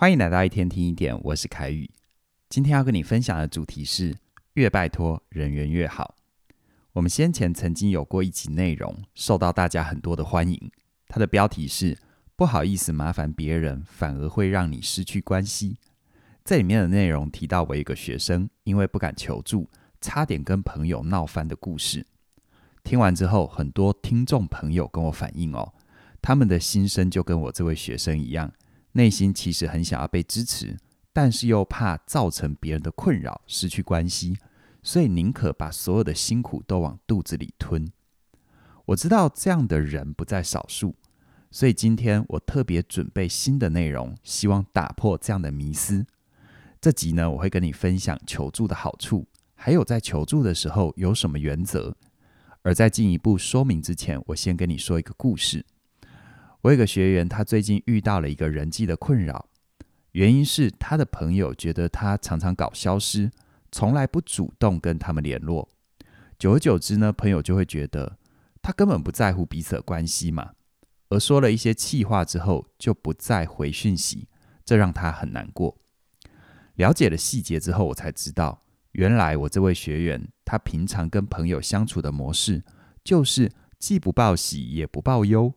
欢迎来到一天听一点，我是凯宇。今天要跟你分享的主题是越拜托人缘越好。我们先前曾经有过一集内容，受到大家很多的欢迎。它的标题是“不好意思麻烦别人，反而会让你失去关系”。这里面的内容提到我一个学生，因为不敢求助，差点跟朋友闹翻的故事。听完之后，很多听众朋友跟我反映哦，他们的心声就跟我这位学生一样。内心其实很想要被支持，但是又怕造成别人的困扰，失去关系，所以宁可把所有的辛苦都往肚子里吞。我知道这样的人不在少数，所以今天我特别准备新的内容，希望打破这样的迷思。这集呢，我会跟你分享求助的好处，还有在求助的时候有什么原则。而在进一步说明之前，我先跟你说一个故事。我有个学员，他最近遇到了一个人际的困扰，原因是他的朋友觉得他常常搞消失，从来不主动跟他们联络。久而久之呢，朋友就会觉得他根本不在乎彼此的关系嘛，而说了一些气话之后就不再回讯息，这让他很难过。了解了细节之后，我才知道，原来我这位学员他平常跟朋友相处的模式，就是既不报喜也不报忧。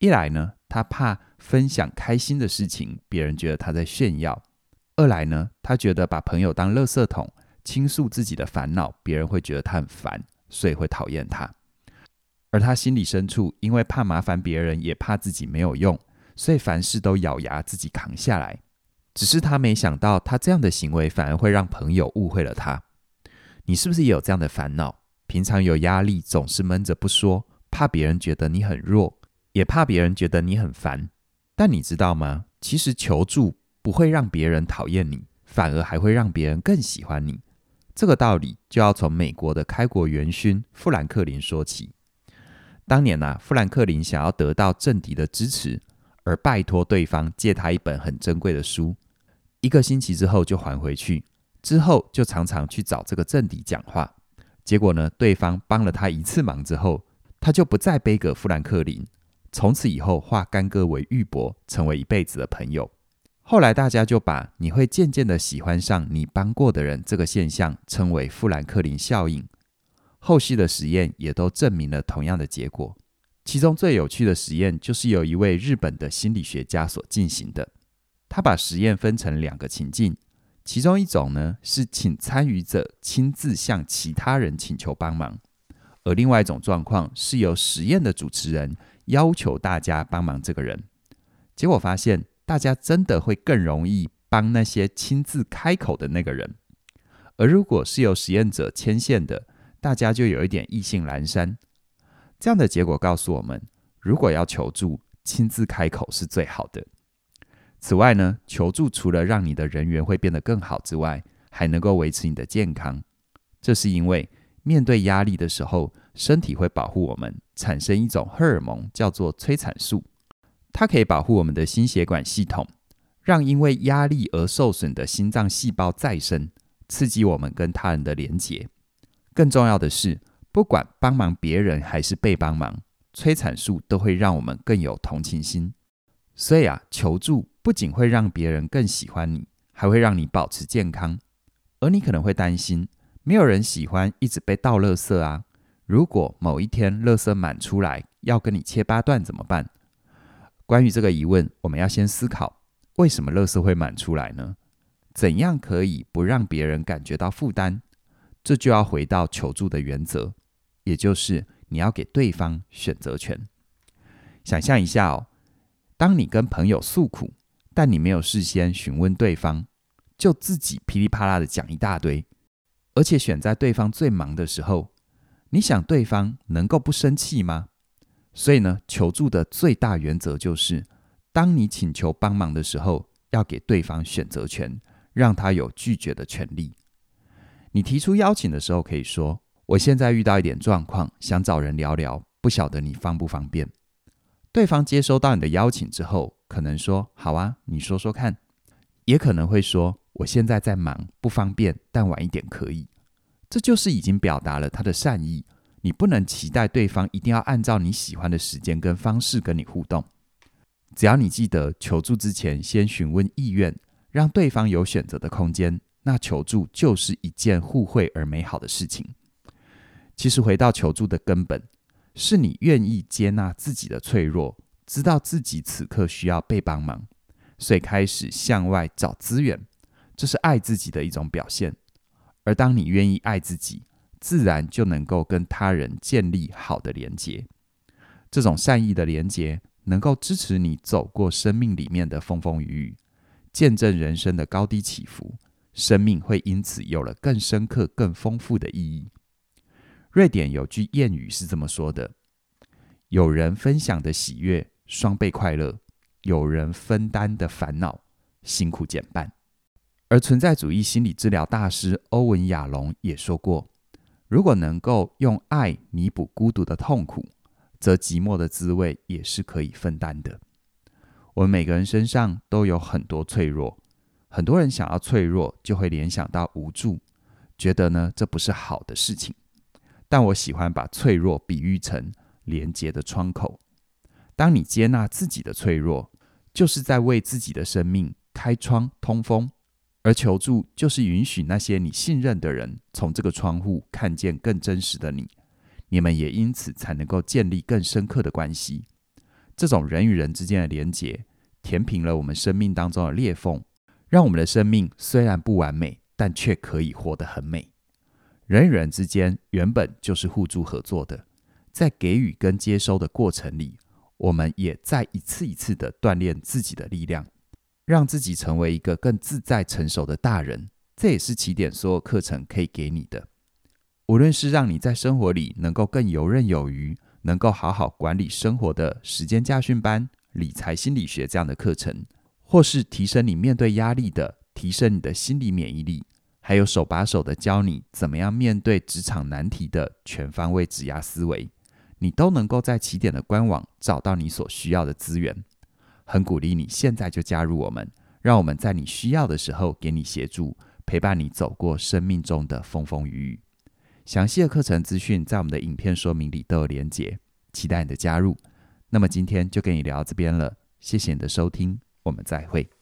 一来呢，他怕分享开心的事情，别人觉得他在炫耀；二来呢，他觉得把朋友当垃圾桶，倾诉自己的烦恼，别人会觉得他很烦，所以会讨厌他。而他心里深处，因为怕麻烦别人，也怕自己没有用，所以凡事都咬牙自己扛下来。只是他没想到，他这样的行为反而会让朋友误会了他。你是不是也有这样的烦恼？平常有压力，总是闷着不说，怕别人觉得你很弱。也怕别人觉得你很烦，但你知道吗？其实求助不会让别人讨厌你，反而还会让别人更喜欢你。这个道理就要从美国的开国元勋富兰克林说起。当年啊，富兰克林想要得到政敌的支持，而拜托对方借他一本很珍贵的书，一个星期之后就还回去，之后就常常去找这个政敌讲话。结果呢，对方帮了他一次忙之后，他就不再背给富兰克林。从此以后，化干戈为玉帛，成为一辈子的朋友。后来，大家就把你会渐渐的喜欢上你帮过的人这个现象称为富兰克林效应。后续的实验也都证明了同样的结果。其中最有趣的实验就是由一位日本的心理学家所进行的。他把实验分成两个情境，其中一种呢是请参与者亲自向其他人请求帮忙，而另外一种状况是由实验的主持人。要求大家帮忙这个人，结果发现大家真的会更容易帮那些亲自开口的那个人，而如果是由实验者牵线的，大家就有一点意兴阑珊。这样的结果告诉我们，如果要求助，亲自开口是最好的。此外呢，求助除了让你的人缘会变得更好之外，还能够维持你的健康。这是因为面对压力的时候，身体会保护我们。产生一种荷尔蒙，叫做催产素，它可以保护我们的心血管系统，让因为压力而受损的心脏细胞再生，刺激我们跟他人的连结。更重要的是，不管帮忙别人还是被帮忙，催产素都会让我们更有同情心。所以啊，求助不仅会让别人更喜欢你，还会让你保持健康。而你可能会担心，没有人喜欢一直被倒垃圾啊。如果某一天垃圾满出来，要跟你切八段怎么办？关于这个疑问，我们要先思考：为什么垃圾会满出来呢？怎样可以不让别人感觉到负担？这就要回到求助的原则，也就是你要给对方选择权。想象一下哦，当你跟朋友诉苦，但你没有事先询问对方，就自己噼里啪啦的讲一大堆，而且选在对方最忙的时候。你想对方能够不生气吗？所以呢，求助的最大原则就是，当你请求帮忙的时候，要给对方选择权，让他有拒绝的权利。你提出邀请的时候，可以说：“我现在遇到一点状况，想找人聊聊，不晓得你方不方便？”对方接收到你的邀请之后，可能说：“好啊，你说说看。”也可能会说：“我现在在忙，不方便，但晚一点可以。”这就是已经表达了他的善意，你不能期待对方一定要按照你喜欢的时间跟方式跟你互动。只要你记得求助之前先询问意愿，让对方有选择的空间，那求助就是一件互惠而美好的事情。其实回到求助的根本，是你愿意接纳自己的脆弱，知道自己此刻需要被帮忙，所以开始向外找资源，这是爱自己的一种表现。而当你愿意爱自己，自然就能够跟他人建立好的连结。这种善意的连结，能够支持你走过生命里面的风风雨雨，见证人生的高低起伏，生命会因此有了更深刻、更丰富的意义。瑞典有句谚语是这么说的：“有人分享的喜悦，双倍快乐；有人分担的烦恼，辛苦减半。”而存在主义心理治疗大师欧文·亚龙也说过：“如果能够用爱弥补孤独的痛苦，则寂寞的滋味也是可以分担的。”我们每个人身上都有很多脆弱，很多人想要脆弱，就会联想到无助，觉得呢，这不是好的事情。但我喜欢把脆弱比喻成连接的窗口。当你接纳自己的脆弱，就是在为自己的生命开窗通风。而求助就是允许那些你信任的人从这个窗户看见更真实的你，你们也因此才能够建立更深刻的关系。这种人与人之间的连结，填平了我们生命当中的裂缝，让我们的生命虽然不完美，但却可以活得很美。人与人之间原本就是互助合作的，在给予跟接收的过程里，我们也在一次一次的锻炼自己的力量。让自己成为一个更自在、成熟的大人，这也是起点所有课程可以给你的。无论是让你在生活里能够更游刃有余，能够好好管理生活的时间驾训班、理财心理学这样的课程，或是提升你面对压力的、提升你的心理免疫力，还有手把手的教你怎么样面对职场难题的全方位指压思维，你都能够在起点的官网找到你所需要的资源。很鼓励你现在就加入我们，让我们在你需要的时候给你协助，陪伴你走过生命中的风风雨雨。详细的课程资讯在我们的影片说明里都有连结，期待你的加入。那么今天就跟你聊到这边了，谢谢你的收听，我们再会。